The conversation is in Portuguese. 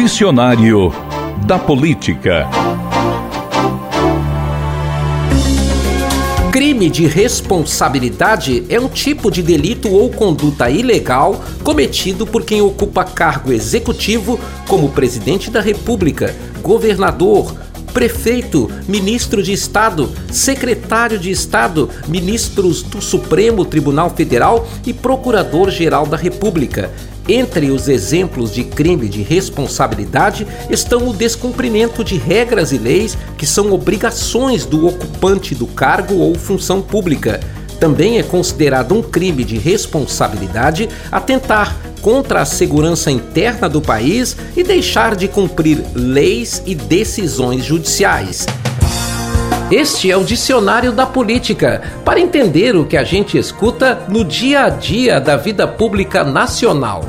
Dicionário da Política. Crime de responsabilidade é um tipo de delito ou conduta ilegal cometido por quem ocupa cargo executivo, como presidente da República, governador, prefeito, ministro de Estado, secretário de Estado, ministros do Supremo Tribunal Federal e procurador-geral da República. Entre os exemplos de crime de responsabilidade estão o descumprimento de regras e leis que são obrigações do ocupante do cargo ou função pública. Também é considerado um crime de responsabilidade atentar contra a segurança interna do país e deixar de cumprir leis e decisões judiciais. Este é o Dicionário da Política, para entender o que a gente escuta no dia a dia da vida pública nacional.